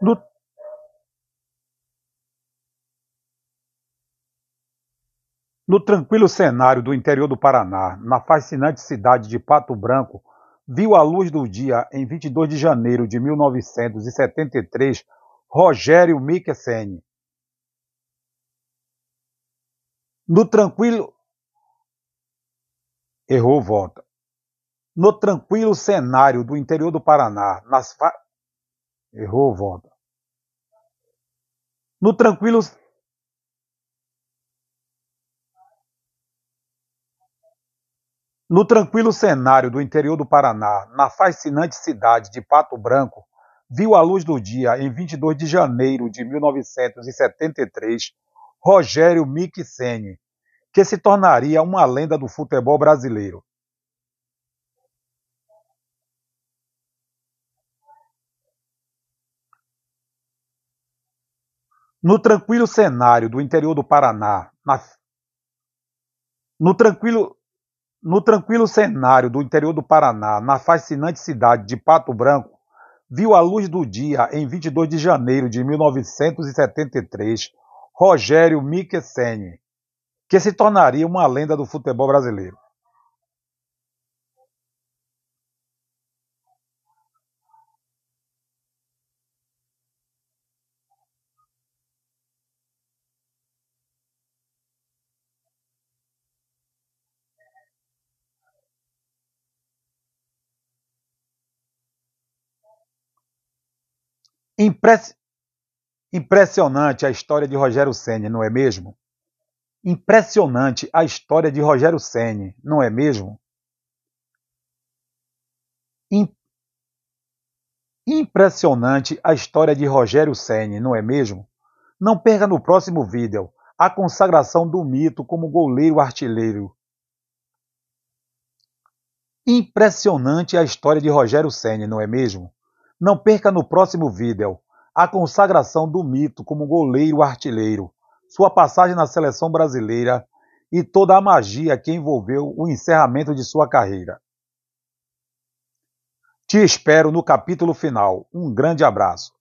do No tranquilo cenário do interior do Paraná, na fascinante cidade de Pato Branco, viu a luz do dia em 22 de janeiro de 1973 Rogério Mikkelsen. No tranquilo Errou volta. No tranquilo cenário do interior do Paraná, nas fa... Errou volta. No tranquilo No tranquilo cenário do interior do Paraná, na fascinante cidade de Pato Branco, viu a luz do dia em 22 de janeiro de 1973 Rogério Mikisene, que se tornaria uma lenda do futebol brasileiro. No tranquilo cenário do interior do Paraná, na... no tranquilo no tranquilo cenário do interior do Paraná, na fascinante cidade de Pato Branco, viu a luz do dia em 22 de janeiro de 1973 Rogério Mikesene, que se tornaria uma lenda do futebol brasileiro. Impress... Impressionante a história de Rogério Ceni, não é mesmo? Impressionante a história de Rogério Ceni, não é mesmo? Impressionante a história de Rogério Ceni, não é mesmo? Não perca no próximo vídeo a consagração do mito como goleiro artilheiro. Impressionante a história de Rogério Ceni, não é mesmo? Não perca no próximo vídeo a consagração do mito como goleiro artilheiro, sua passagem na seleção brasileira e toda a magia que envolveu o encerramento de sua carreira. Te espero no capítulo final. Um grande abraço.